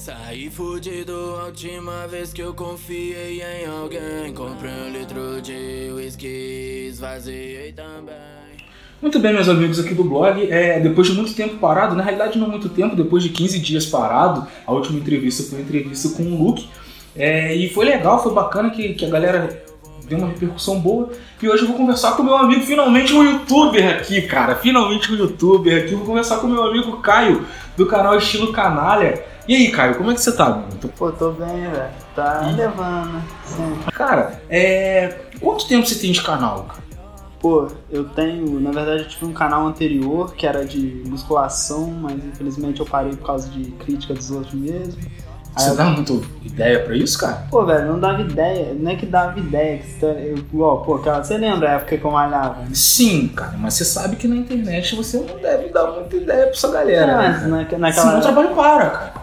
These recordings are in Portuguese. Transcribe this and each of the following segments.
Saí fudido a última vez que eu confiei em alguém. Comprei um litro de whisky, esvaziei também. Muito bem, meus amigos aqui do blog. É, depois de muito tempo parado, na realidade não muito tempo, depois de 15 dias parado, a última entrevista foi uma entrevista com o Luke. É, e foi legal, foi bacana que, que a galera deu uma repercussão boa. E hoje eu vou conversar com meu amigo, finalmente um youtuber aqui, cara. Finalmente um youtuber aqui. Vou conversar com meu amigo Caio, do canal Estilo Canalha. E aí, Caio, como é que você tá, mano? Pô, tô bem, velho. Tá Ih. levando, né? Sim. Cara, é. Quanto tempo você tem de canal, cara? Pô, eu tenho, na verdade, eu tive um canal anterior que era de musculação, mas infelizmente eu parei por causa de crítica dos outros mesmo. Aí Você eu- dá muita ideia pra isso, cara? Pô, velho, não dava ideia, não é que dava ideia, que você, eu, igual, pô, aquela, você lembra a época que eu malhava? Sim, cara, mas você sabe que na internet você não deve dar muita ideia pra essa galera. Não, né, mas cara? na, Senão o naquela, trabalho para, cara.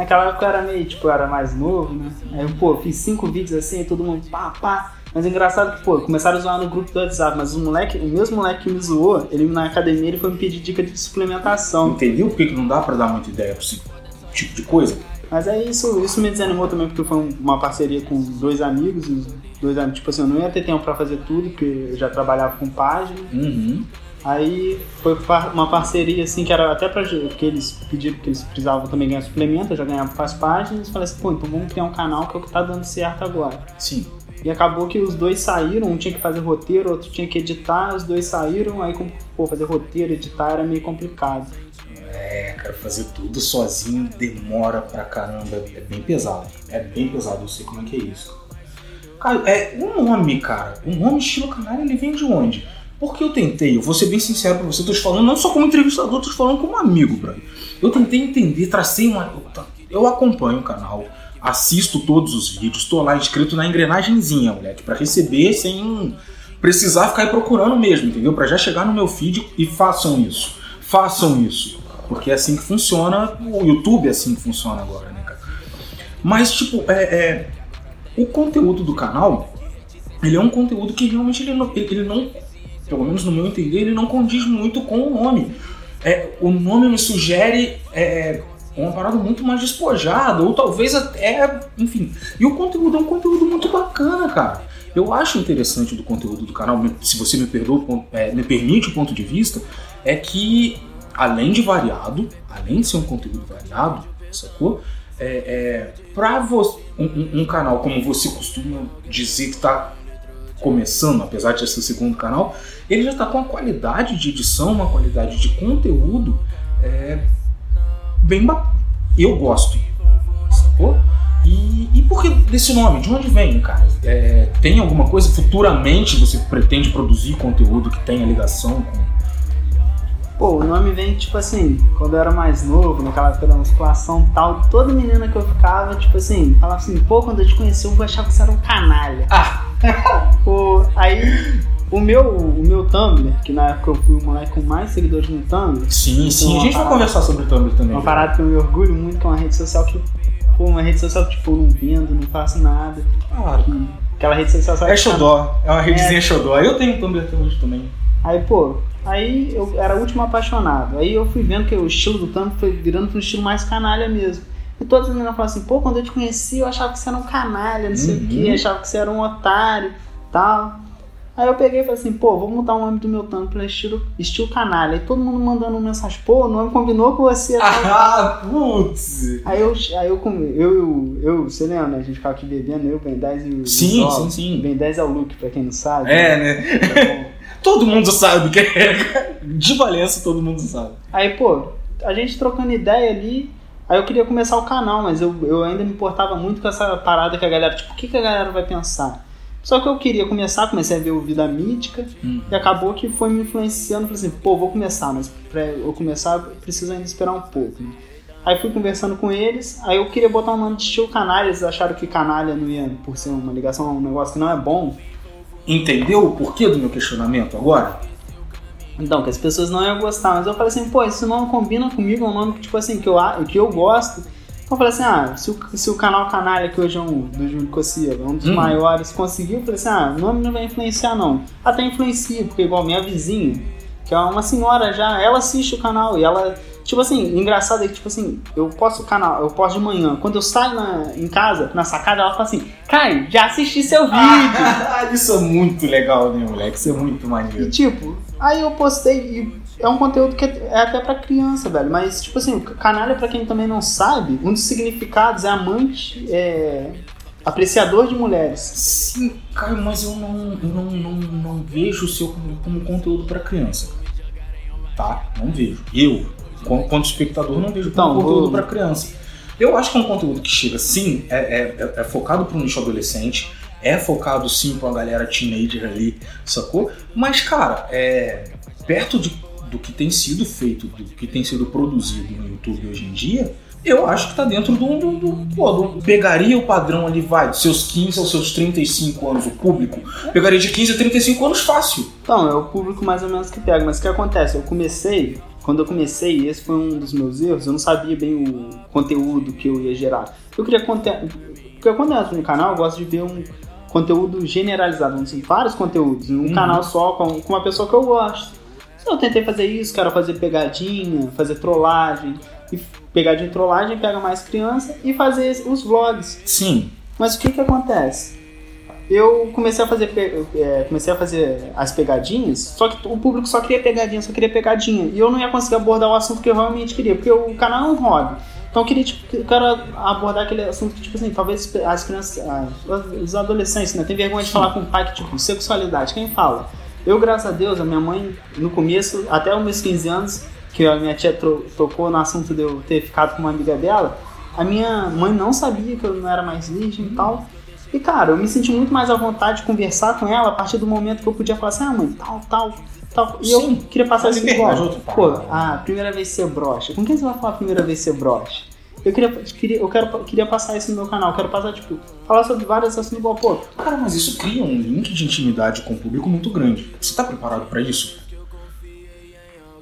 Naquela época eu era meio, tipo, eu era mais novo, né? Aí eu, pô, fiz cinco vídeos assim, todo mundo pá, pá. Mas é engraçado que, pô, começaram a zoar no grupo do WhatsApp, mas os moleque, o mesmo moleque que me zoou, ele na academia ele foi me pedir dica de suplementação. Entendeu por que que não dá pra dar muita ideia pra esse tipo de coisa? Mas aí isso, isso me desanimou também, porque foi um- uma parceria com dois amigos, os dois amigos, tipo assim, eu não ia ter tempo pra fazer tudo, porque eu já trabalhava com página. Uhum. Aí foi uma parceria assim que era até pra que eles pediram que eles precisavam também ganhar suplemento, eu já ganhava com as páginas, falei assim, pô, então vamos criar um canal que é o que tá dando certo agora. Sim. E acabou que os dois saíram, um tinha que fazer roteiro, outro tinha que editar, os dois saíram, aí pô, fazer roteiro, editar era meio complicado. É, cara, fazer tudo sozinho demora pra caramba. É bem pesado. É bem pesado, eu sei como é que é isso. Cara, é, o nome, cara, o nome estilo canalha, ele vem de onde? Porque eu tentei, eu vou ser bem sincero pra você, eu tô te falando não só como entrevistador, eu tô te falando como amigo, brother. Eu tentei entender, tracei uma. eu- Eu acompanho o canal, assisto todos os vídeos, tô lá inscrito na engrenagemzinha, moleque, pra receber sem precisar ficar procurando mesmo, entendeu? Pra já chegar no meu feed e façam isso. Façam isso. Porque é assim que funciona, o YouTube é assim que funciona agora, né, cara? Mas, tipo, é, é, o conteúdo do canal, ele é um conteúdo que realmente ele não, ele não, pelo menos no meu entender, ele não condiz muito com o nome. É, o nome me sugere é, uma parada muito mais despojada, ou talvez até, enfim. E o conteúdo é um conteúdo muito bacana, cara. Eu acho interessante do conteúdo do canal, se você me perdoa, é, me permite o ponto de vista, é que além de variado, além de ser um conteúdo variado, sacou? É, é, pra você, um, um- canal como você costuma dizer que tá começando, apesar de ser o segundo canal, ele já tá com uma qualidade de edição, uma qualidade de conteúdo é, bem ba- Eu gosto, sacou? E, e por que desse nome? De onde vem, cara? É, tem alguma coisa futuramente você pretende produzir conteúdo que tenha ligação com. Pô, o nome vem, tipo assim, quando eu era mais novo, naquela época da musculação e tal, toda menina que eu ficava, tipo assim, falava assim, pô, quando eu te conheci eu achava que você era um canalha. Ah! Pô, aí, o meu, o meu Tumblr, que na época eu fui o moleque com mais seguidores no Tumblr, Sim, sim, a gente vai parada- conversar sobre o Tumblr também. uma parada que eu me orgulho muito, que é uma rede social que, pô, uma rede social que, tipo, eu não vendo, não faço nada. Claro. Que, aquela rede social só É Xodó, é uma redezinha Xodó. Eu tenho um Tumblr até hoje também. Aí, pô, aí eu era o último apaixonado. Aí eu fui vendo que o estilo do Tumblr foi virando para um estilo mais canalha mesmo. E todas as meninas falavam assim, pô, quando eu te conheci eu achava que você era um canalha, não sei Uhum. o que, achava que você era um otário tal. Aí eu peguei e falei assim, pô, vou mudar o nome do meu Tumblr pra estilo, estilo canalha. Aí todo mundo mandando mensagem, pô, o nome combinou com você. Ah, putz! Aí eu, aí eu, eu, eu, você lembra, né? A gente ficava aqui bebendo, eu, Ben 10 e o Sim, sim, sim. Ben 10 é o Luke, pra quem não sabe. É, né? Bom. Todo mundo sabe que é. De Valença, todo mundo sabe. Aí, pô, a gente trocando ideia ali, aí eu queria começar o canal, mas eu, eu ainda me importava muito com essa parada que a galera, tipo, o que, que a galera vai pensar? Só que eu queria começar, comecei a ver o Vida Mítica, e acabou que foi me influenciando, falei assim, pô, vou começar, mas pra eu começar, eu preciso ainda esperar um pouco, né? Aí fui conversando com eles, aí eu queria botar um nome de estilo canalha, eles acharam que canalha não ia, por ser uma ligação a um negócio que não é bom, Entendeu o porquê do meu questionamento agora? Então, que as pessoas não iam gostar. Mas eu falei assim, pô, esse nome combina comigo, é um nome que, tipo assim, que eu, que eu gosto. Então eu falei assim, ah, se o, se o canal Canalha, que hoje é um do Júlio Cossiga, um dos Hum. maiores, conseguiu, eu falei assim, ah, o nome não vai influenciar não. Até influencia, porque igual minha vizinha, que é uma senhora já, ela assiste o canal e ela Tipo assim, engraçado é que, tipo assim, eu posto o canal, eu posto de manhã. Quando eu saio na, em casa, na sacada, ela fala assim, Caio, já assisti seu vídeo. Ah, isso é muito legal, né, moleque? Isso é muito E maneiro. tipo, aí eu postei e é um conteúdo que é até pra criança, velho. Mas, tipo assim, o canalha, pra quem também não sabe, um dos significados é amante, é. apreciador de mulheres. Sim, Caio, mas eu não, eu não, não, não vejo o seu como, como conteúdo pra criança. Tá? Não vejo. Eu, como- quanto espectador, não vejo como Então, conteúdo vou- pra criança. Eu acho que é um conteúdo que chega, sim, é, é, é- é focado pro nicho adolescente, é focado sim pra uma galera teenager ali, sacou? Mas, cara, é, perto de, do que tem sido feito, do que tem sido produzido no YouTube hoje em dia, eu acho que tá dentro pô, do- pegaria o padrão ali, vai, dos seus 15 aos seus 35 anos, o público. Pegaria de 15 a 35 anos fácil. Então, é o público mais ou menos que pega. Mas o que acontece? Eu comecei, quando eu comecei, esse foi um dos meus erros, eu não sabia bem o conteúdo que eu ia gerar. Eu queria conteúdo. Porque quando eu entro no canal, eu gosto de ver um conteúdo generalizado, assim, vários conteúdos, em um Uhum. canal só, com, com uma pessoa que eu gosto. Eu tentei fazer isso, quero fazer pegadinha, fazer trollagem. E pegadinha e trollagem pega mais criança e fazer os vlogs. Sim. Mas o que que acontece? Eu comecei a fazer é, comecei a fazer as pegadinhas, só que o público só queria pegadinha, só queria pegadinha. E eu não ia conseguir abordar o assunto que eu realmente queria, porque o canal é um hobby. Então eu queria, tipo, eu quero abordar aquele assunto que, tipo assim, talvez as crianças, as- os adolescentes, né, tem vergonha de falar com o pai que, tipo, sexualidade, quem fala? Eu, graças a Deus, a minha mãe, no começo, até os meus 15 anos, que a minha tia tocou no assunto de eu ter ficado com uma amiga dela, a minha mãe não sabia que eu não era mais virgem e tal. E, cara, eu me senti muito mais à vontade de conversar com ela a partir do momento que eu podia falar assim, ah, mãe, tal, tal, tal. E eu Sim. queria passar A liberdade igual. Pô, parada. a primeira vez ser broxa. Com quem você vai falar a primeira vez ser broxa? Eu queria, queria, eu quero, queria passar isso no meu canal. Eu quero passar, tipo, falar sobre vários assuntos igual, pô, Cara, mas isso cria um link de intimidade com o público muito grande. Você tá preparado pra isso?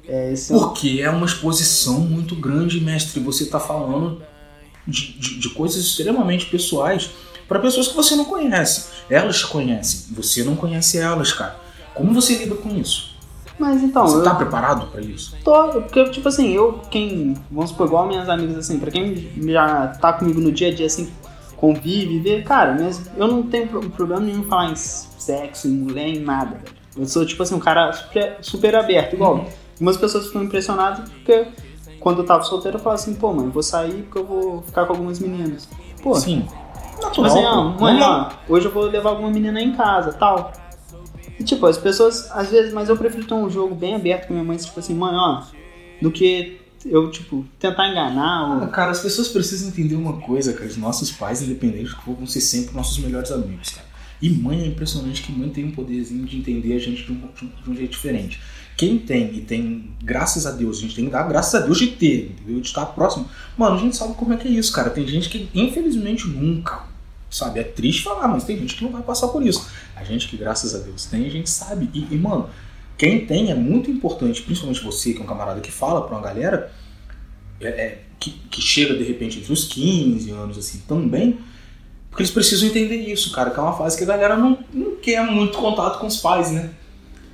é esse. Porque é uma exposição muito grande, mestre. Você tá falando de, de- de coisas extremamente pessoais para pessoas que você não conhece. Elas te conhecem, você não conhece elas, cara. Como você lida com isso? Mas então, você eu tá preparado pra isso? tô. Porque, tipo assim, eu, quem. Vamos supor, igual minhas amigas, assim, pra quem já tá comigo no dia a dia, assim, convive, vê, cara, minhas, eu não tenho pro- problema nenhum em falar em sexo, em mulher, em nada, velho. Eu sou, tipo assim, um cara super, super aberto, igual. Algumas pessoas ficam impressionadas porque quando eu tava solteiro eu falava assim, pô, mãe, vou sair porque eu vou ficar com algumas meninas. Pô, Sim. Tipo assim, ó, pô. mãe, ó, hoje eu vou levar alguma menina em casa, tal. E tipo, as pessoas, às vezes, mas eu prefiro ter um jogo bem aberto com minha mãe, tipo assim, mãe, ó, do que eu, tipo, tentar enganar Ah, ou... Cara, as pessoas precisam entender uma coisa, cara. Os nossos pais, independentes vão ser sempre nossos melhores amigos, cara. E mãe é impressionante que mãe tem um poderzinho de entender a gente de um- de um jeito diferente. Quem tem, e tem, graças a Deus, a gente tem que dar graças a Deus de ter, entendeu? De estar próximo. Mano, a gente sabe como é que é isso, cara. Tem gente que, infelizmente, nunca, sabe? É triste falar, mas tem gente que não vai passar por isso. A gente que, graças a Deus, tem, a gente sabe. E, e, mano, quem tem é muito importante, principalmente você, que é um camarada que fala pra uma galera, é, é, que, que chega de repente entre os 15 anos assim também, porque eles precisam entender isso, cara, que é uma fase que a galera não, não quer muito contato com os pais, né?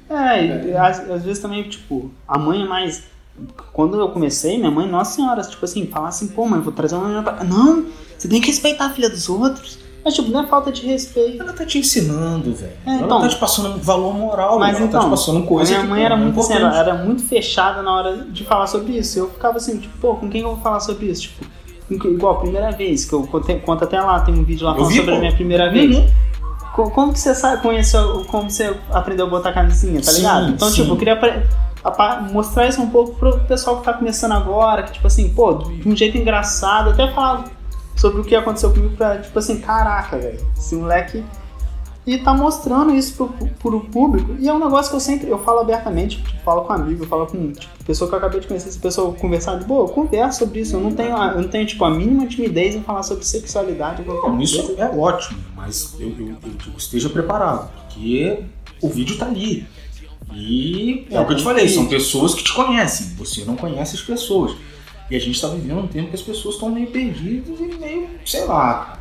É, e às, às vezes também, tipo, a mãe é mais... Quando eu comecei, minha mãe, nossa senhora, tipo assim, falar assim, pô, mãe, vou trazer uma menina pra... Não, você tem que respeitar a filha dos outros. Mas, tipo, não é falta de respeito. Ela tá te ensinando, velho. É, ela então. tá te passando valor moral, Mas ela tá então, te passando A coisa minha que mãe pô, era é muito assim, ela era muito fechada na hora de falar sobre isso. Eu ficava assim, tipo, pô, com quem eu vou falar sobre isso? Tipo, igual a primeira vez, que eu conto, conto até lá, tem um vídeo lá falando vi, sobre a pô. minha primeira vez. Uhum. Co- Como que você sabe, conheceu, como você aprendeu a botar camisinha, tá Sim, ligado? Então, sim. tipo, eu queria mostrar isso um pouco pro pessoal que tá começando agora, que, tipo assim, pô, de um jeito engraçado, até falar sobre o que aconteceu comigo pra, tipo assim, caraca, velho, esse moleque. E tá mostrando isso pro, pro público. E é um negócio que eu sempre, eu falo abertamente, tipo, falo com amigo, eu falo com tipo, pessoa que eu acabei de conhecer, essa pessoa conversar de boa, eu converso sobre isso. Eu não tenho, a- eu não tenho, tipo, a mínima timidez em falar sobre sexualidade Bom, isso coisa. é ótimo, mas eu, eu, eu esteja preparado, porque o vídeo tá ali. E é, É, o que eu te falei, são pessoas que te conhecem, você não conhece as pessoas. E a gente tá vivendo um tempo que as pessoas estão meio perdidas e meio, sei lá.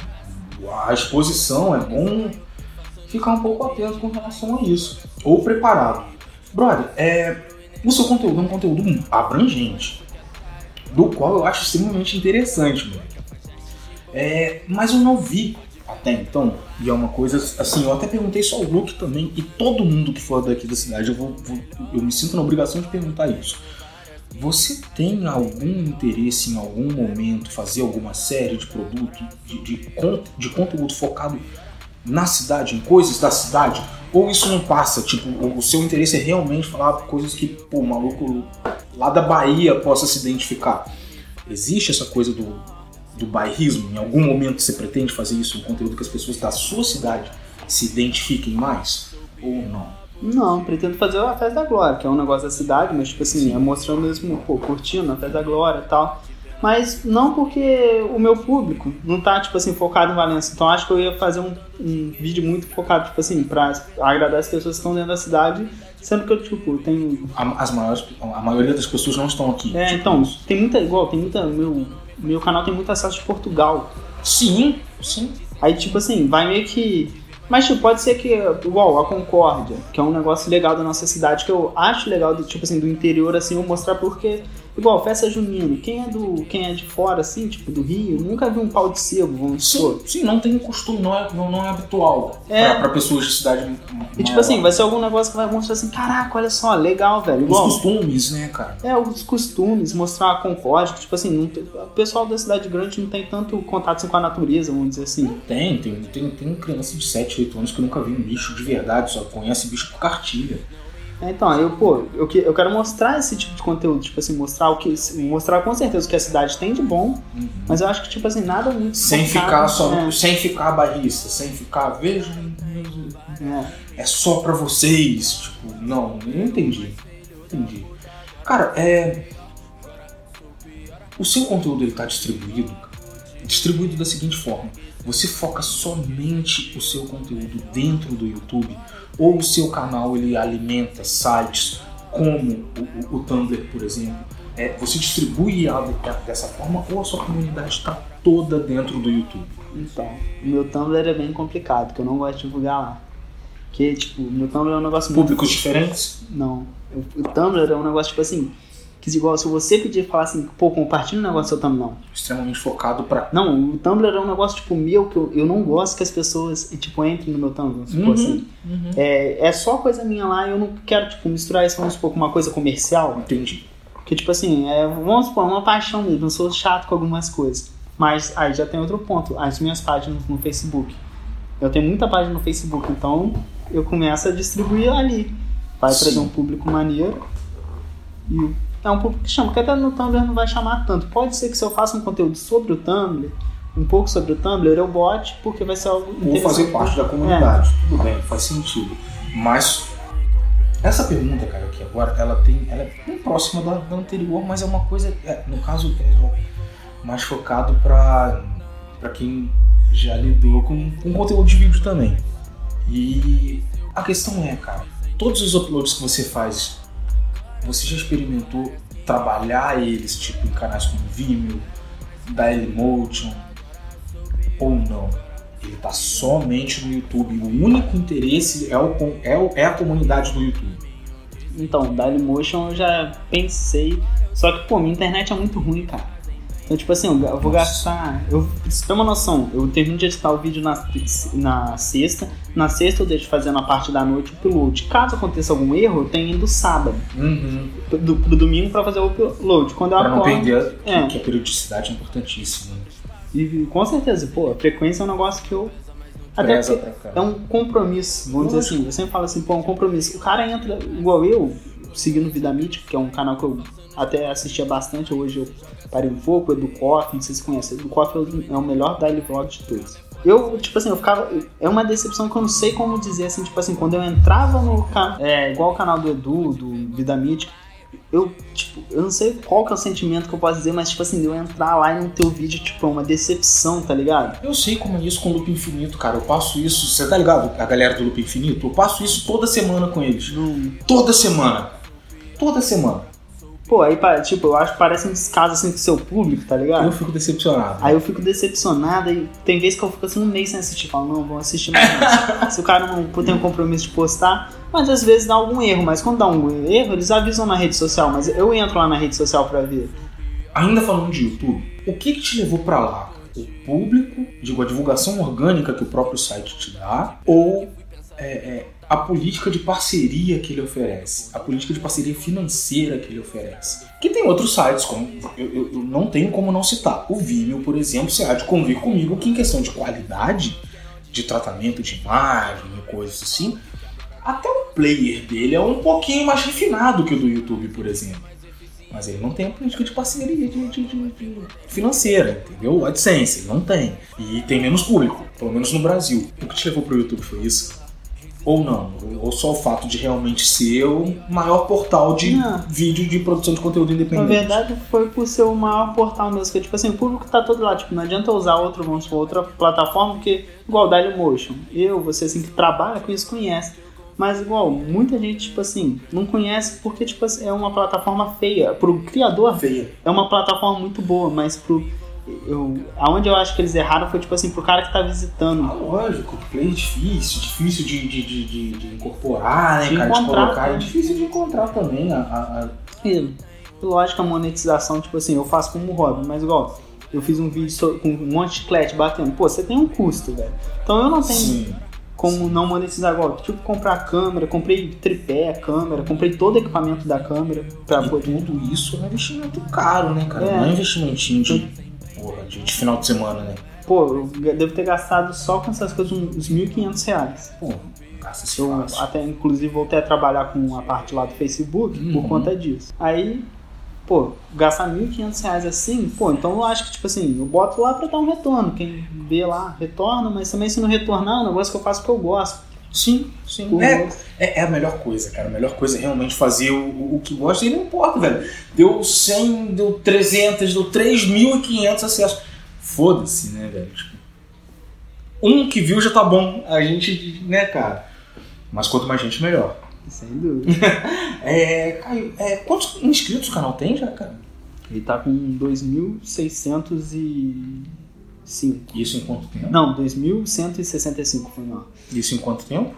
A exposição é bom ficar um pouco atento com relação a isso. Ou preparado. Brother, é, o seu conteúdo é um conteúdo abrangente. do qual eu acho extremamente interessante, mano. É, mas eu não vi até então, e é uma coisa assim, eu até perguntei só o Luke também, e todo mundo que for daqui da cidade, eu, vou, vou, eu me sinto na obrigação de perguntar isso. Você tem algum interesse em algum momento fazer alguma série de produto, de, de, de conteúdo focado na cidade, em coisas da cidade? Ou isso não passa? Tipo, o seu interesse é realmente falar coisas que, pô, o maluco lá da Bahia possa se identificar. Existe essa coisa do, do bairrismo? Em algum momento você pretende fazer isso, um conteúdo que as pessoas da sua cidade se identifiquem mais? Ou não? Não, pretendo fazer a Festa da Glória, que é um negócio da cidade, mas tipo assim, é mostrando mesmo, pô, curtindo a Festa da Glória e tal. Mas não porque o meu público não tá, tipo assim, focado em Valença. Então acho que eu ia fazer um, um vídeo muito focado, tipo assim, pra agradar as pessoas que estão dentro da cidade, sendo que eu, tipo, tenho. As maiores, a maioria das pessoas não estão aqui. É, tipo então, tem muita. Igual, tem muita. Meu, meu canal tem muito acesso de Portugal. Sim, sim. Aí, tipo assim, vai meio que mas tipo, pode ser que, igual a Concórdia, que é um negócio legal da nossa cidade, que eu acho legal, do, tipo assim, do interior, assim, eu mostrar porque Igual, festa junina. Quem é do. Quem é de fora, assim, tipo, do Rio, nunca viu um pau de sebo, vamos supor. Sim, sim, não tem costume, não é, não, não é habitual É. Pra, pra pessoas de cidade E tipo assim, vai ser algum negócio que vai mostrar assim, caraca, olha só, legal, velho. Os Igual, costumes, né, cara? é, os costumes, mostrar a concórdia, tipo assim, tem- o pessoal da cidade grande não tem tanto contato assim, com a natureza, vamos dizer assim. Tem, tem, tem, tem criança de 7, 8 anos que nunca viu um bicho de verdade, só conhece bicho por cartilha. É, Então, eu, pô, eu, que- eu quero mostrar esse tipo de conteúdo, tipo assim, mostrar o que. Mostrar com certeza o que a cidade tem de bom, mas eu acho que, tipo assim, nada muito. Sem focado, ficar só, é, sem ficar barrista, sem ficar, vejam, é. é só pra vocês. Tipo, não, não entendi. Entendi. Cara, é. O seu conteúdo ele tá distribuído, distribuído da seguinte forma: você foca somente o seu conteúdo dentro do YouTube, ou o seu canal ele alimenta sites como o, o- o Tumblr, por exemplo. É, você distribui de- dessa forma, ou a sua comunidade está toda dentro do YouTube? Então, o meu Tumblr é bem complicado, porque eu não gosto de divulgar lá. Porque, tipo, o meu Tumblr é um negócio muito. Públicos diferentes? Não. O Tumblr é um negócio, tipo assim, que igual se você pedir falar assim, pô, compartilha um negócio do seu Tumblr, não. Extremamente focado para Não, o Tumblr é um negócio, tipo, meu, que eu, eu não gosto que as pessoas, tipo, entrem no meu Tumblr, vamos supor Uhum. assim. É, é só coisa minha lá, eu não quero, tipo, misturar isso, vamos supor, com uma coisa comercial. Entendi. Porque, tipo assim, é, vamos supor, é uma paixão mesmo, eu sou chato com algumas coisas. Mas aí já tem outro ponto, as minhas páginas no Facebook. Eu tenho muita página no Facebook, então eu começo a distribuir ali. Vai Sim. trazer um público maneiro. E é um público que chama, porque até no Tumblr não vai chamar tanto. Pode ser que se eu faça um conteúdo sobre o Tumblr, um pouco sobre o Tumblr, eu bote, porque vai ser algo Ou interessante. fazer parte da comunidade. Tudo bem, faz sentido. Mas essa pergunta, cara, aqui agora, ela tem. Ela é bem próxima da, da anterior, mas é uma coisa. é, no caso, é mais focado para para quem já lidou com, com conteúdo de vídeo também. E a questão é, cara, todos os uploads que você faz, você já experimentou trabalhar eles, tipo, em canais como Vimeo, Dailymotion, ou não? Ele tá somente no YouTube. O único interesse é, o, é, é a comunidade do YouTube. Então, Dailymotion eu já pensei. Só que, pô, minha internet é muito ruim, cara. Então, tipo assim, eu vou Nossa. gastar. Eu, pra você ter uma noção, eu termino de editar o vídeo na, na sexta. Na sexta eu deixo fazendo a parte da noite o upload. Caso aconteça algum erro, eu tenho indo sábado. Uhum. Do, do domingo pra fazer o upload. Quando eu Pra não acordo. perder, que, É. que a periodicidade é importantíssima. E com certeza, pô, a frequência é um negócio que eu. Até pra é um compromisso, vamos dizer assim. Eu sempre falo assim, pô, é um compromisso. O cara entra, igual eu, seguindo Vida Mítica, que é um canal que eu até assistia bastante, hoje eu parei um pouco, o Edu Koff, não sei se conhece. Edu Koff é o- é o melhor daily vlog de todos. Eu, tipo assim, eu ficava. É uma decepção que eu não sei como dizer, assim, tipo assim, quando eu entrava no canal. É, igual o canal do Edu, do Vida Mítica, eu, tipo, eu não sei qual que é o sentimento que eu posso dizer, mas, tipo assim, de eu entrar lá e não ter o vídeo, tipo, é uma decepção, tá ligado? Eu sei como é isso com o Loop Infinito, cara. Eu passo isso. Você tá ligado? A galera do Loop Infinito? Eu passo isso toda semana com eles. Não, Toda semana. Toda semana. Pô, aí, tipo, eu acho que parece um descaso assim com o seu público, tá ligado? Eu fico decepcionado. Aí eu fico decepcionada e tem vezes que eu fico assim um mês sem assistir. Falo, não, vou assistir mais. Se o cara não tem um compromisso de postar, mas às vezes dá algum erro. Mas quando dá um erro, eles avisam na rede social. Mas eu entro lá na rede social pra ver. ainda falando de YouTube, o que, que te levou pra lá? O público, digo, a divulgação orgânica que o próprio site te dá, ou é, é, a política de parceria que ele oferece, a política de parceria financeira que ele oferece. Que tem outros sites, como eu, eu, eu não tenho como não citar. O Vimeo, por exemplo, você há de convir comigo que em questão de qualidade de tratamento de imagem e coisas assim, até o player dele é um pouquinho mais refinado que o do YouTube, por exemplo. Mas ele não tem a política de parceria de, de, de, financeira, entendeu? AdSense, ele não tem. E tem menos público, pelo menos no Brasil. O que te levou pro YouTube foi isso? Ou não? Ou só o fato de realmente ser o maior portal de Não. vídeo de produção de conteúdo Na independente? verdade, foi por ser o maior portal mesmo. Que, tipo assim, o público tá todo lá. Tipo, não adianta usar outro, vamos supor, outra plataforma, porque, igual o Dailymotion, eu, você assim, que trabalha com isso, conhece. Mas, igual, muita gente, tipo assim, não conhece porque, tipo assim, é uma plataforma feia. Pro criador, Feia. é uma plataforma muito boa, mas pro. Eu, aonde eu acho que eles erraram foi, tipo assim, pro cara que tá visitando. Ah, lógico, play é difícil, difícil de, de, de, de- incorporar, né, De cara? encontrar, de colocar. É difícil de encontrar também a- a- a, E, lógico, a monetização, tipo assim, eu faço como hobby, mas igual, eu fiz um vídeo so- com um monte de chiclete batendo. Pô, você tem um custo, velho. Então eu não tenho Sim. como não monetizar igual. Tipo, comprar câmera, comprei tripé, câmera, comprei todo o equipamento da câmera pra E poder. tudo isso é um investimento caro, né, cara? É. Não é um investimentinho de, porra, de, de final de semana, né? Pô, eu devo ter gastado só com essas coisas uns 1.500 reais. Pô, Eu fácil. até, inclusive, voltei a trabalhar com a parte lá do Facebook Uhum. por conta disso. Aí, pô, gastar 1.500 reais assim, pô, então eu acho que, tipo assim, eu boto lá pra dar um retorno. Quem vê lá, retorna, mas também se não retornar, é um negócio que eu faço porque eu gosto. Sim, sim. É, é, é a melhor coisa, cara. A melhor coisa é realmente fazer o, o, o que gosta e não importa, velho. Deu 100, deu 300, deu 3.500 acessos. Foda-se, né, velho? Tipo, um que viu já tá bom. A gente, né, cara? Mas quanto mais gente, melhor. Sem dúvida. É, Caio, é, quantos inscritos o canal tem já, cara? Ele tá com 2.605. Isso em quanto tempo? Não, 2.165 foi mal. Isso em quanto tempo?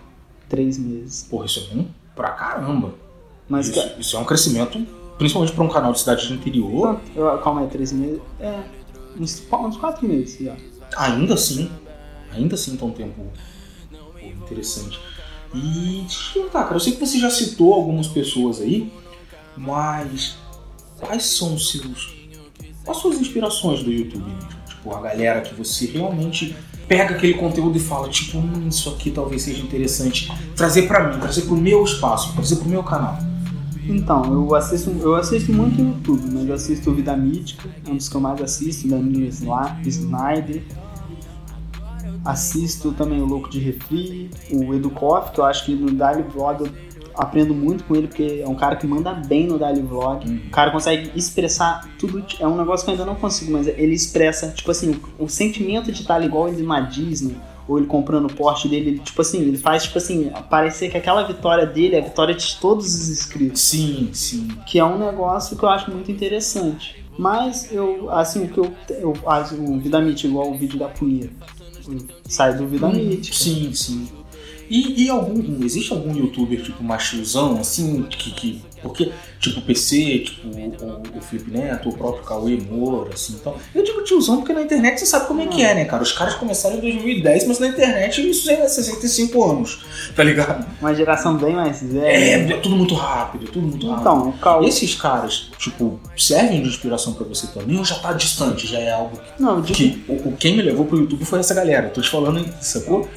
Três meses. Porra, isso é bom pra caramba. Mas, isso, isso é um crescimento, principalmente pra um canal de cidade de interior. Eu- calma aí, três meses? É, uns, uns quatro meses já. Ainda assim, ainda assim tá um tempo pô, interessante. E deixa eu perguntar, cara, eu sei que você já citou algumas pessoas aí, mas quais são os seus. Quais são as inspirações do YouTube? Tipo, a galera que você realmente pega aquele conteúdo e fala, tipo, hum, isso aqui talvez seja interessante trazer pra mim, trazer pro meu espaço, trazer pro meu canal. Então, eu assisto, eu assisto muito YouTube, mas eu assisto Vida Mítica, é um dos que eu mais assisto, Danilo Sla- Snyder. Assisto também o Louco de Refri, o Educoff, que eu acho que no Daily Vlog aprendo muito com ele, porque é um cara que manda bem no Daily Vlog. Uhum. O cara consegue expressar tudo. É um negócio que eu ainda não consigo, mas ele expressa, tipo assim, o, sentimento de estar igual ele na Disney, ou ele comprando o Porsche dele, ele, tipo assim, ele faz, tipo assim, parecer que aquela vitória dele é a vitória de todos os inscritos Sim, sim. que é um negócio que eu acho muito interessante. Mas eu, assim, o que eu, eu faço o Vida Mítica, igual o vídeo da punheta. Sai do Vida Mítica. Sim, sim. E, e algum, existe algum youtuber tipo machuzão, assim, que, que. Porque, tipo, o PC, tipo, o, o Felipe Neto, o próprio Cauê Moura, assim, então. Eu digo tiozão porque na internet você sabe como é que é, né, cara? Os caras começaram em 2010, mas na internet isso é 65 anos, tá ligado? Uma geração bem mais É, velha. é tudo muito rápido, é tudo muito rápido. Então, o Cauê. Esses caras, tipo, servem de inspiração pra você também ou já tá distante, já é algo Não, eu digo, que o, o- quem me levou pro YouTube foi essa galera. Tô te falando, sacou?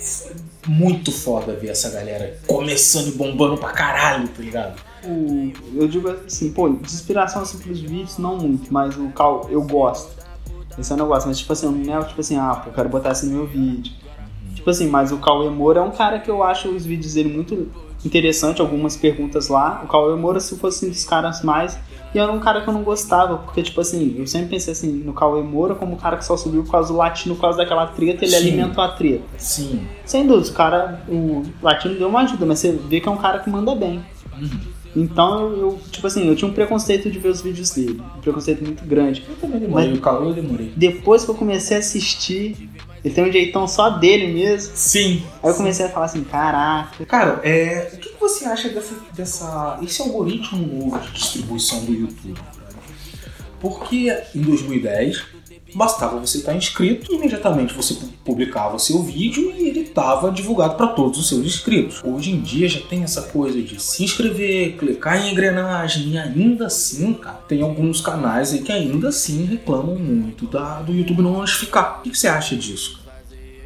Muito foda ver essa galera começando e bombando pra caralho, tá ligado? o, eu digo assim, pô, de inspiração assim pros vídeos, não muito, mas o Cal, eu gosto. Esse é um negócio, mas tipo assim, não é tipo assim, ah, pô, eu quero botar isso no meu vídeo. Tipo assim, mas o Cauê Moura é um cara que eu acho os vídeos dele muito interessante, algumas perguntas lá. O Cauê Moura, se fosse um dos caras mais. E era um cara que eu não gostava, porque, tipo assim, eu sempre pensei assim, no Cauê Moura como um cara que só subiu por causa do latino, por causa daquela treta, ele Sim. alimentou a treta. Sim. Sem dúvida, o cara, o latino deu uma ajuda, mas você vê que é um cara que manda bem. Uhum. Então eu, eu, tipo assim, eu tinha um preconceito de ver os vídeos dele. Um preconceito muito grande. Eu também demorei, o calor eu demorei. Depois que eu comecei a assistir, ele tem um jeitão só dele mesmo. Sim. Aí eu comecei a falar assim, caraca. Cara, é, o que você acha dessa, dessa. esse algoritmo de distribuição do YouTube? Porque em 2010 bastava você estar inscrito e imediatamente você publicava seu vídeo e ele estava divulgado para todos os seus inscritos. Hoje em dia já tem essa coisa de se inscrever, clicar em engrenagem e ainda assim, cara, tem alguns canais aí que ainda assim reclamam muito da, do YouTube não notificar. O que, você acha disso?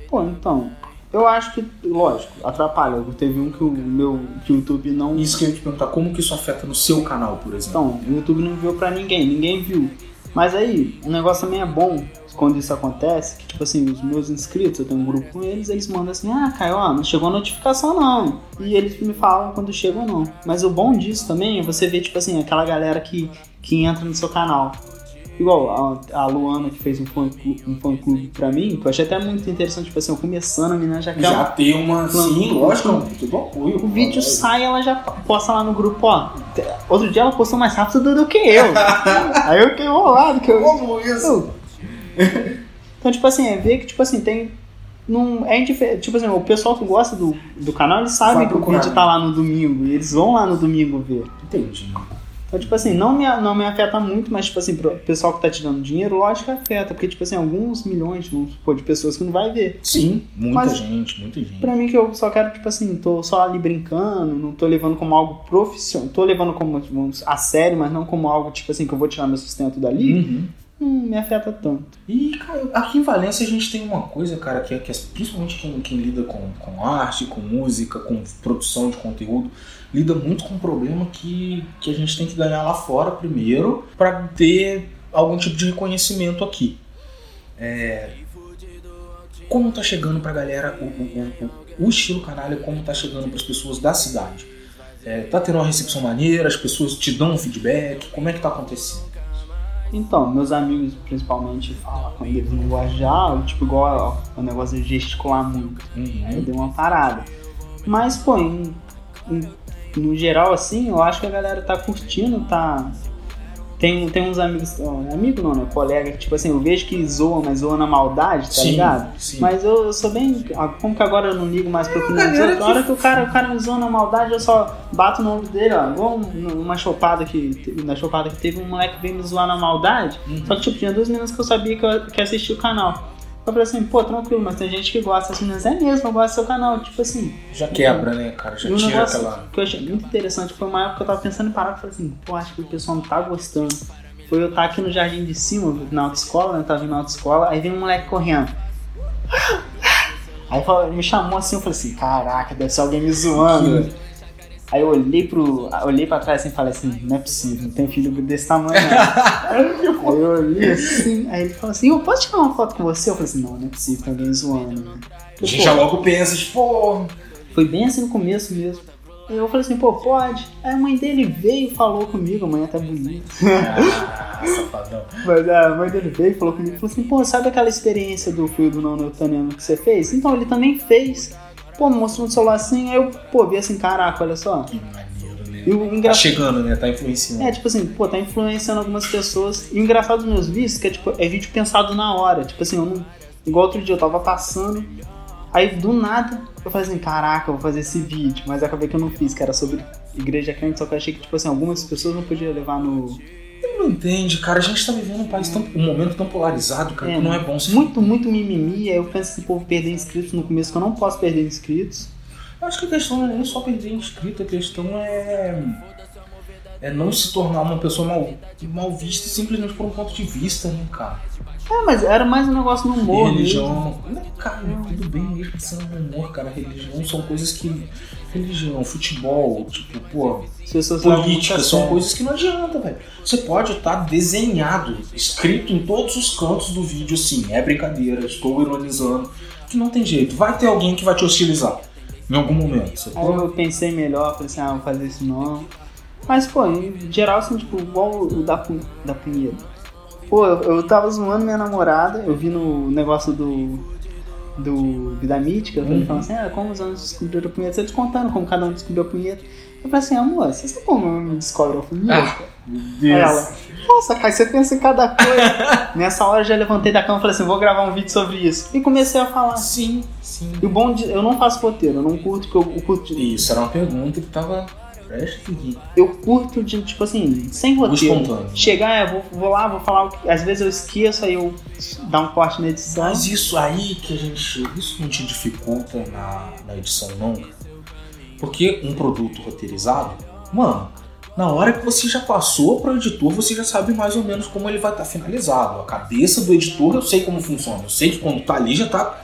Pô, então, eu acho que, lógico, atrapalha. Teve um que o meu que o YouTube não. Isso que eu ia te perguntar, como que isso afeta no seu canal, por exemplo? Então, o YouTube não enviou pra ninguém, ninguém viu. Mas aí, um negócio também é bom quando isso acontece, que tipo assim, os meus inscritos, eu tenho um grupo com eles, eles mandam assim, ah, Caio, ó, não chegou a notificação não. E eles me falam quando chega ou não. Mas o bom disso também é você ver, tipo assim, aquela galera que, que entra no seu canal. Igual a, a Luana que fez um fã, clube, um fã clube pra mim, que eu achei até muito interessante, tipo assim, eu começando, a menina já. Já ter uma. Sim, lógico, tudo apoio. O vídeo sai ela já posta lá no grupo, ó. Outro dia ela postou mais rápido do que eu. Aí eu fiquei enrolado, que eu. Como isso? Então, tipo assim, é ver que, tipo assim, tem. Num, é indifer... Tipo assim, o pessoal que gosta do, do canal, eles sabem que o vídeo tá lá no domingo. E eles vão lá no domingo ver. Entendi. Então, tipo assim, não me, não me afeta muito, mas, tipo assim, pro pessoal que tá te dando dinheiro, lógico que afeta. Porque, tipo assim, alguns milhões pô, de pessoas que não vai ver. Sim, muita mas, gente, muita gente. Pra mim, que eu só quero, tipo assim, tô só ali brincando, não tô levando como algo profissional. Tô levando como, vamos, a sério, mas não como algo, tipo assim, que eu vou tirar meu sustento dali. Uhum. Não me afeta tanto. E, cara, aqui em Valência a gente tem uma coisa, cara, que é, que é principalmente quem, quem lida com, com arte, com música, com produção de conteúdo lida muito com um problema que, que a gente tem que ganhar lá fora primeiro para ter algum tipo de reconhecimento aqui. É, como tá chegando pra galera o, o, o, o estilo canalha, como tá chegando para as pessoas da cidade? É, tá tendo uma recepção maneira, as pessoas te dão um feedback, como é que tá acontecendo? Então, meus amigos principalmente falam quando eles não gostam de tipo, igual o negócio de gesticular muito. Uhum. Aí deu uma parada. Mas, pô, em, em no geral, assim, eu acho que a galera tá curtindo, tá. Tem, tem uns amigos, amigo não, né? Colega, que, tipo assim, eu vejo que zoam, mas zoam na maldade, tá sim, ligado? Sim. Mas eu, eu, sou bem. Como que agora eu não ligo mais pra opinião dos outros? Na hora que o cara, o cara me zoa na maldade, eu só bato no ombro dele, ó. Igual uma chopada que. Na chopada que teve um moleque que veio me zoar na maldade. Uhum. Só que, tipo, tinha duas meninas que eu sabia que eu que assistia o canal. Eu falei assim, pô, tranquilo, mas tem gente que gosta. As meninas, é mesmo, eu gosto do seu canal. Tipo assim. Já quebra, né, cara? Já tira aquela. que eu achei muito interessante foi uma época que eu tava pensando em parar e falei assim, pô, acho que o pessoal não tá gostando. Foi eu estar aqui no jardim de cima, na autoescola, né? Eu tava vindo na autoescola, aí vem um moleque correndo. Aí me chamou assim, eu falei assim, caraca, deve ser alguém me zoando. Aí eu olhei pro. olhei pra trás assim, e falei assim, não é possível, não tem filho desse tamanho não. aí eu olhei assim, aí ele falou assim, eu posso tirar uma foto com você? Eu falei assim, não, não é possível, tem alguém zoando, né? A gente já logo pensa, tipo, pô. Foi bem assim no começo mesmo. Aí eu falei assim, pô, pode. Aí a mãe dele veio e falou comigo, a mãe é até bonita. Ah, safadão. Mas a mãe dele veio e falou comigo, falou assim, pô, sabe aquela experiência do fio do não newtoniano que você fez? Então ele também fez. Pô, mostrou no celular assim, aí eu, pô, vi assim, caraca, olha só. Que maneiro, né? E o Tá chegando, né? Tá influenciando. É, tipo assim, pô, tá influenciando algumas pessoas. E o engraçado dos meus vídeos que é, tipo, é vídeo pensado na hora. Tipo assim, eu não. Igual outro dia eu tava passando. Aí do nada eu falei assim, caraca, eu vou fazer esse vídeo. Mas acabei que eu não fiz, que era sobre igreja crente, só que eu achei que, tipo assim, algumas pessoas não podiam levar no. Não entende, cara. A gente tá vivendo um país tão. um momento tão polarizado, cara, É, que não é bom se Muito, muito mimimi. Aí eu penso assim, pô, vou perder inscritos no começo, que eu não posso perder inscritos. Eu acho que a questão não é nem só perder inscrito, a questão é. É não se tornar uma pessoa mal, mal vista simplesmente por um ponto de vista, né, cara? É, mas era mais um negócio no humor. E religião. Não, cara, tudo bem mesmo sendo humor, cara. Religião são coisas que. Religião, futebol, tipo, pô, política, são coisas que não adianta, velho. Você pode estar desenhado, escrito em todos os cantos do vídeo assim, é brincadeira, estou ironizando, que não tem jeito. Vai ter alguém que vai te hostilizar em algum momento. Aí eu pensei melhor, falei assim, ah, vou fazer isso não. Mas, pô, em geral, assim, tipo, igual o da, da punheta. Pô, eu, eu tava zoando minha namorada, eu vi no negócio do. do Vida Mítica, eu Uhum. falando assim, ah, como os anos descobriram a punheta, eles contando como cada um descobriu a punheta. Eu falei assim, amor, você sabe como eu me descobre a punheta? Ah, Aí ela, nossa, cara, você pensa em cada coisa. Nessa hora eu já levantei da cama e falei assim, vou gravar um vídeo sobre isso. E comecei a falar. Sim, sim. E o bom de. Eu não faço roteiro, eu não curto, porque eu, eu curto. Isso era uma pergunta que tava. Eu curto de, tipo assim, sem roteiro. Chegar, vou, vou lá, vou falar o que. Às vezes eu esqueço, aí eu dar um corte na edição. Mas isso aí que a gente. Isso não te dificulta na, na edição, cara? Porque um produto roteirizado, mano, na hora que você já passou para o editor, você já sabe mais ou menos como ele vai estar finalizado. A cabeça do editor eu sei como funciona. Eu sei que quando tá ali já tá.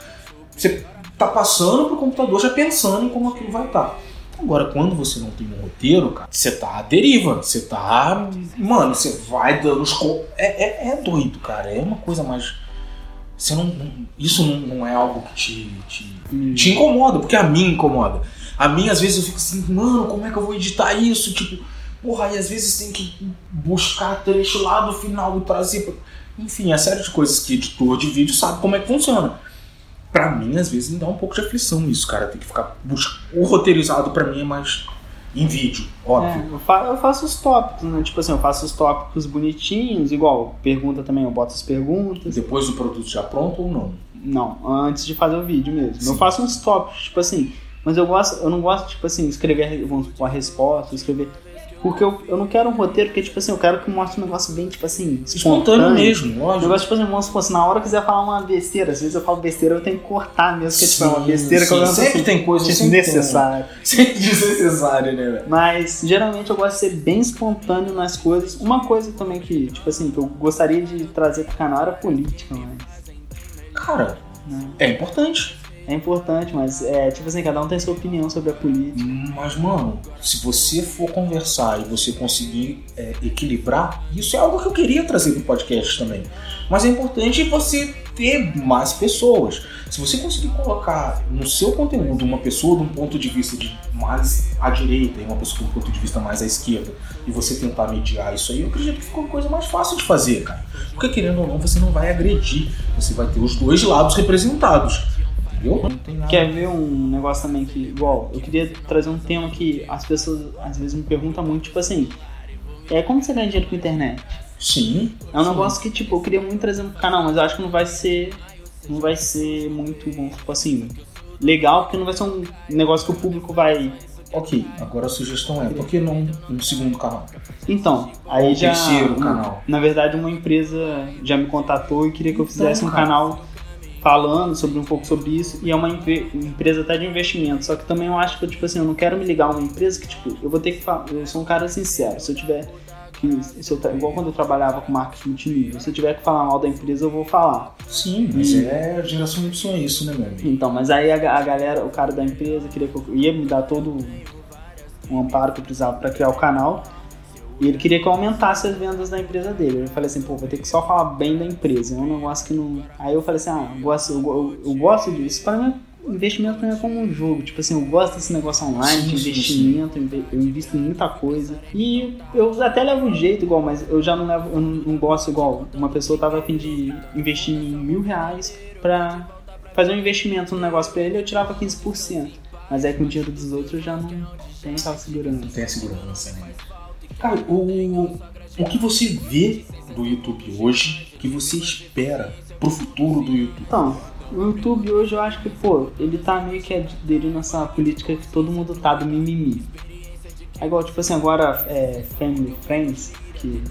Você tá passando pro computador já pensando em como aquilo vai estar. Agora, quando você não tem um roteiro, cara, você tá à deriva. Você tá. Mano, você vai dando os. É, é, é doido, cara. É uma coisa mais. Você não. Isso não, não é algo que te, te, Hum. te incomoda, porque a mim incomoda. A mim, às vezes, eu fico assim, mano, como é que eu vou editar isso? Tipo, porra, e às vezes tem que buscar trecho lá do final e trazer. Enfim, é série de coisas que editor de vídeo sabe como é que funciona. Pra mim, às vezes, me dá um pouco de aflição isso, cara. Tem que ficar. O roteirizado pra mim é mais em vídeo, óbvio. É, eu, fa- eu faço os tópicos, né? Tipo assim, eu faço os tópicos bonitinhos, igual pergunta também, eu boto as perguntas. Depois do produto já pronto ou não? Não, antes de fazer o vídeo mesmo. Eu Sim. faço uns tópicos, tipo assim, mas eu gosto, eu não gosto, tipo assim, escrever vamos supor, a resposta, escrever. Porque eu, eu não quero um roteiro que, tipo assim, eu quero que mostre um negócio bem, tipo assim, Espontâneo mesmo, Um lógico. negócio, tipo assim, vamos supor, se na hora eu quiser falar uma besteira, às vezes eu falo besteira, eu tenho que cortar mesmo, que tipo, é uma Sim, besteira que eu sim, lembro sempre assim, tem coisa desnecessária. Sempre desnecessário, né, velho? Mas geralmente eu gosto de ser bem espontâneo nas coisas. Uma coisa também que, tipo assim, que eu gostaria de trazer pro canal era política, mas. Cara, né, é importante. É importante, mas é tipo assim, cada um tem sua opinião sobre a política. Mas, mano, se você for conversar e você conseguir é, equilibrar, isso é algo que eu queria trazer pro podcast também. Mas é importante você ter mais pessoas. Se você conseguir colocar no seu conteúdo uma pessoa de um ponto de vista de mais à direita e uma pessoa de um ponto de vista mais à esquerda, e você tentar mediar isso aí, eu acredito que fica uma coisa mais fácil de fazer, cara. Porque querendo ou não, você não vai agredir. Você vai ter os dois lados representados. Quer ver um negócio também que, igual, eu queria trazer um tema que as pessoas às vezes me perguntam muito, tipo assim, é como você ganha dinheiro com a internet? Sim. É um sim. negócio que, tipo, eu queria muito trazer no canal, mas eu acho que não vai ser. Não vai ser muito, vamos supor assim, legal, porque não vai ser um negócio que o público vai. Ok, agora a sugestão é, por que não um segundo canal? Então, aí Ou já. terceiro um- canal. Na verdade, uma empresa já me contatou e queria que eu Então, fizesse um cara. canal falando sobre um pouco sobre isso. E é uma empre- empresa até de investimento. Só que também eu acho que, tipo assim, eu não quero me ligar a uma empresa que, tipo, eu vou ter que falar. Eu sou um cara sincero. Se eu tiver. Que, se eu, igual quando eu trabalhava com marketing multinível, se eu tiver que falar mal da empresa, eu vou falar. Sim, mas E- é geração Y é isso, né, meu amigo? Então, mas aí a, a galera, o cara da empresa queria que eu ia me dar todo um amparo que eu precisava para criar o canal. E ele queria que eu aumentasse as vendas da empresa dele. Eu falei assim, pô, vou ter que só falar bem da empresa. É um negócio que não. Aí eu falei assim, ah, eu gosto, eu, eu gosto disso. Para mim, investimento mim é como um jogo. Tipo assim, eu gosto desse negócio online, Sim, de investimento, inve- eu invisto em muita coisa. E eu até levo um jeito igual, mas eu já não levo, eu não, não gosto igual. Uma pessoa tava a fim de investir em mil reais pra fazer um investimento no negócio pra ele, eu tirava 15%. Mas aí com o dinheiro dos outros eu já não, já não tava segurando. Não tem a segurança, né? Cara, o, o que você vê do YouTube hoje, que você espera pro futuro do YouTube? Então, o YouTube hoje eu acho que, pô, ele tá meio que aderindo nessa política que todo mundo tá do mimimi. É igual, tipo assim, agora é Family Friends, que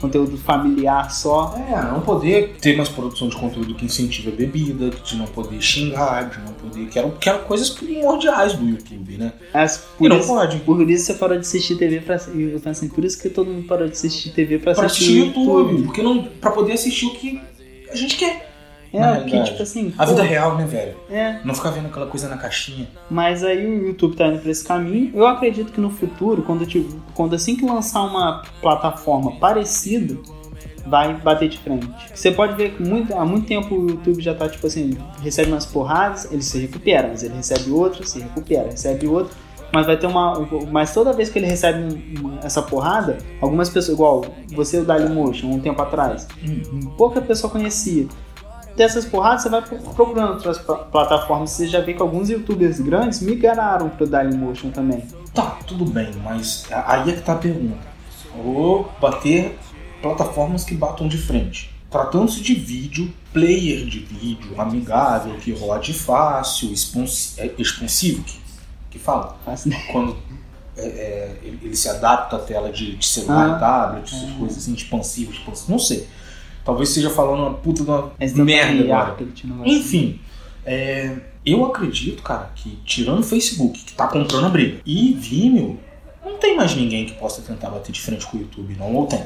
conteúdo familiar só. É, não poder ter mais produção de conteúdo que incentive a bebida, de não poder xingar, de não poder. Que eram, que eram coisas primordiais do YouTube, né? Mas E não isso, pode. por isso você parou de assistir TV pra. Eu penso assim, por isso que todo mundo parou de assistir TV pra, Pra assistir assistir YouTube, porque não. Pra poder assistir o que a gente quer. É, na porque, realidade. tipo assim. A pô, vida real, né, velho? É, Não ficar vendo aquela coisa na caixinha. Mas aí o YouTube tá indo pra esse caminho. Eu acredito que no futuro, quando, tive- quando assim que lançar uma plataforma parecida, vai bater de frente. Você pode ver que muito, há muito tempo o YouTube já tá tipo assim, recebe umas porradas, ele se recupera, mas ele recebe outra, se recupera, recebe outra. Mas vai ter uma. Mas toda vez que ele recebe um- uma- essa porrada, algumas pessoas, igual você e o Dailymotion, um tempo atrás, pouca pessoa conhecia. Dessas porradas, você vai pro- procurando outras pla- plataformas. Você já vê que alguns youtubers grandes migraram pro Dailymotion também. Tá, tudo bem, mas aí é que tá a pergunta. Vou bater plataformas que batam de frente. Tratando-se de vídeo, player de vídeo, amigável, que rode fácil, é, expansivo, que, que fala. Assim, Quando é, é, ele, ele se adapta à tela de, de celular Ah. tablet, essas É. coisas assim, expansivas, expansivas, não sei. Talvez esteja falando uma puta de uma merda agora. Enfim, é, eu acredito, cara, que tirando o Facebook, que tá comprando a briga, e Vimeo, não tem mais ninguém que possa tentar bater de frente com o YouTube, não ou tem.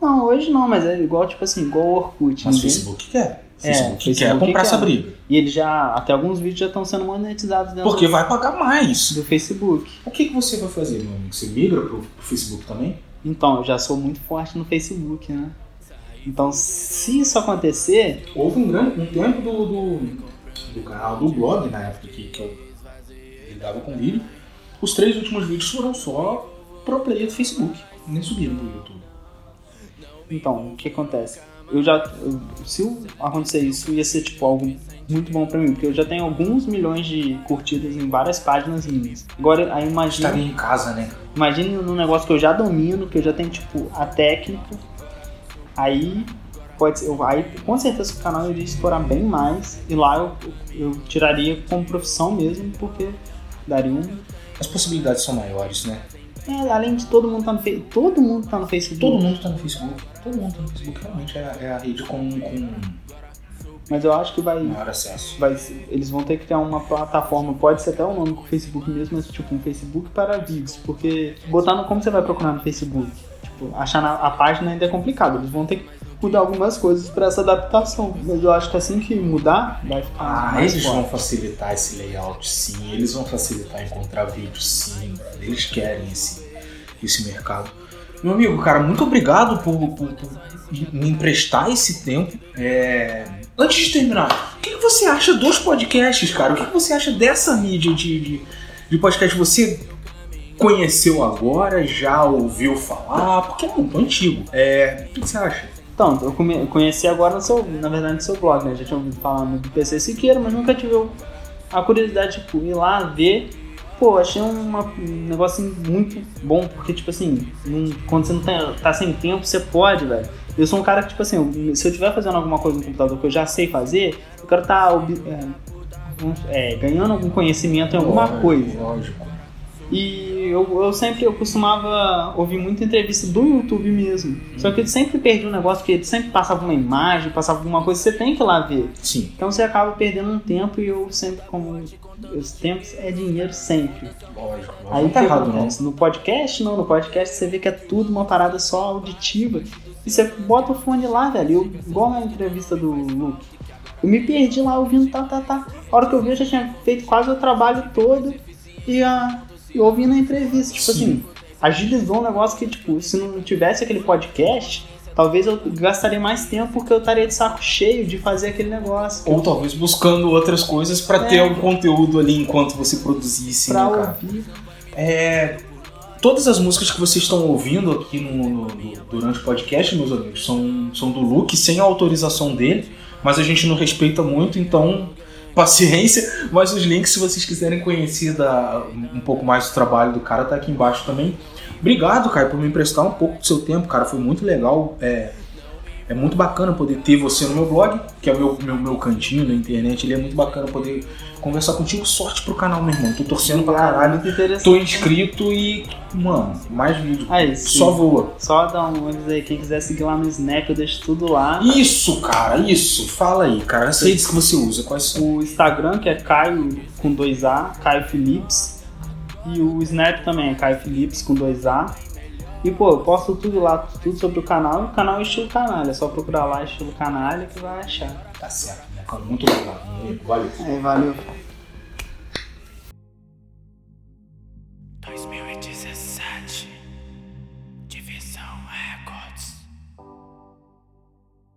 Não, hoje não, mas é igual, tipo assim, igual o Orkut. Mas o ninguém- Facebook quer. O É, Facebook, Facebook quer comprar quer. essa briga. E ele já, até alguns vídeos já estão sendo monetizados dentro Porque vai pagar mais. do Facebook. O que, que você vai fazer, meu amigo? Você migra pro, pro Facebook também? Então, eu já sou muito forte no Facebook, né? Então, se isso acontecer, Houve um, grande, um tempo do, do, do canal do blog, na época que, que eu lidava com vídeo, os três últimos vídeos foram só pro player do Facebook. Nem subiram pro YouTube. então, o que acontece? Eu já, eu- se acontecer isso, ia ser tipo algo muito bom pra mim, porque eu já tenho alguns milhões de curtidas em várias páginas minhas. Agora, aí imagina, Estaria em casa, né? imagine num negócio que eu já domino, que eu já tenho tipo a técnica. Aí pode ser, aí com certeza o canal iria explorar bem mais e lá eu, eu tiraria como profissão mesmo, porque daria um As possibilidades são maiores, né? É, além de todo mundo tá no Facebook. Todo mundo tá no Facebook. Todo mundo tá no Facebook. Todo mundo tá no Facebook. Realmente é, a- é a rede com, com Mas eu acho que vai, maior acesso. vai. Eles vão ter que criar uma plataforma, pode ser até o nome com o Facebook mesmo, mas tipo um Facebook para vídeos. Porque botar no. Como você vai procurar no Facebook? Tipo, achar na, a página ainda é complicado. Eles vão ter que mudar algumas coisas para essa adaptação. Mas eu acho que assim que mudar, vai ficar Ah, eles forte. vão facilitar esse layout, sim. Eles vão facilitar encontrar vídeo, sim. Eles querem esse, esse mercado. Meu amigo, cara, muito obrigado por, por- por me emprestar esse tempo. É, Antes de terminar, o que, você acha dos podcasts, cara? O que, que você acha dessa mídia de, de, de podcast? Você conheceu agora, já ouviu falar? Porque é muito antigo. É, o que, você acha? Então, eu conheci agora no seu, na verdade, no seu blog, né? Já tinha ouvido falar do PC Siqueira, mas nunca tive a curiosidade, tipo, ir lá ver. Pô, achei uma- um negócio muito bom, porque, tipo assim, não- quando você não tá, tá sem tempo, você pode, velho. Eu sou um cara que, tipo assim, se eu estiver fazendo alguma coisa no computador que eu já sei fazer, eu quero estar ganhando algum conhecimento em alguma Lógico, coisa. Lógico. E eu, eu sempre eu costumava ouvir muita entrevista do YouTube mesmo. Só que eu sempre perdi um negócio, porque ele sempre passava uma imagem, passava alguma coisa, você tem que ir lá ver. Sim, Então você acaba perdendo um tempo e eu sempre, como os tempos é dinheiro sempre. lógico. Aí não tá errado, não. No podcast, não, no podcast você vê que é tudo uma parada só auditiva. E você bota o fone lá, velho. Eu, igual na entrevista do Luke. Eu me perdi lá ouvindo tá, tá, tá. A hora que eu vi, eu já tinha feito quase o trabalho todo e, a, e ouvindo a entrevista. Tipo Sim. assim, agilizou um negócio que, tipo, se não tivesse aquele podcast, talvez eu gastaria mais tempo porque eu estaria de saco cheio de fazer aquele negócio. Ou talvez buscando outras coisas pra É. ter um conteúdo ali enquanto você produzisse, pra né, cara? ouvir. É, todas as músicas que vocês estão ouvindo aqui no, no- no- durante o podcast, meus amigos, são, são do Luke, sem a autorização dele, mas a gente não respeita muito, então paciência. Mas os links, se vocês quiserem conhecer da- um pouco mais do trabalho do cara, tá aqui embaixo também. Obrigado, cara, por me emprestar um pouco do seu tempo, cara. Foi muito legal. É, é muito bacana poder ter você no meu blog, que é o meu, meu, meu cantinho na internet. Ele é muito bacana poder conversar contigo. Sorte pro canal, meu irmão. Tô torcendo pra caralho. Muito interessante. Tô inscrito e, mano, mais vídeo. Aí, sim. Só voa. Só dá um aí, quem quiser seguir lá no Snap, eu deixo tudo lá. Isso, cara, isso. Fala aí, cara. As redes que você usa, quais são? O Instagram, que é Caio com 2A, Caio Philips. E o Snap também é Caio Philips com 2A. E pô, eu posto tudo lá, tudo sobre o canal. O canal é estilo canalha, é só procurar lá estilo canalha que vai achar. Tá certo, né? Muito obrigado. Valeu. É, valeu.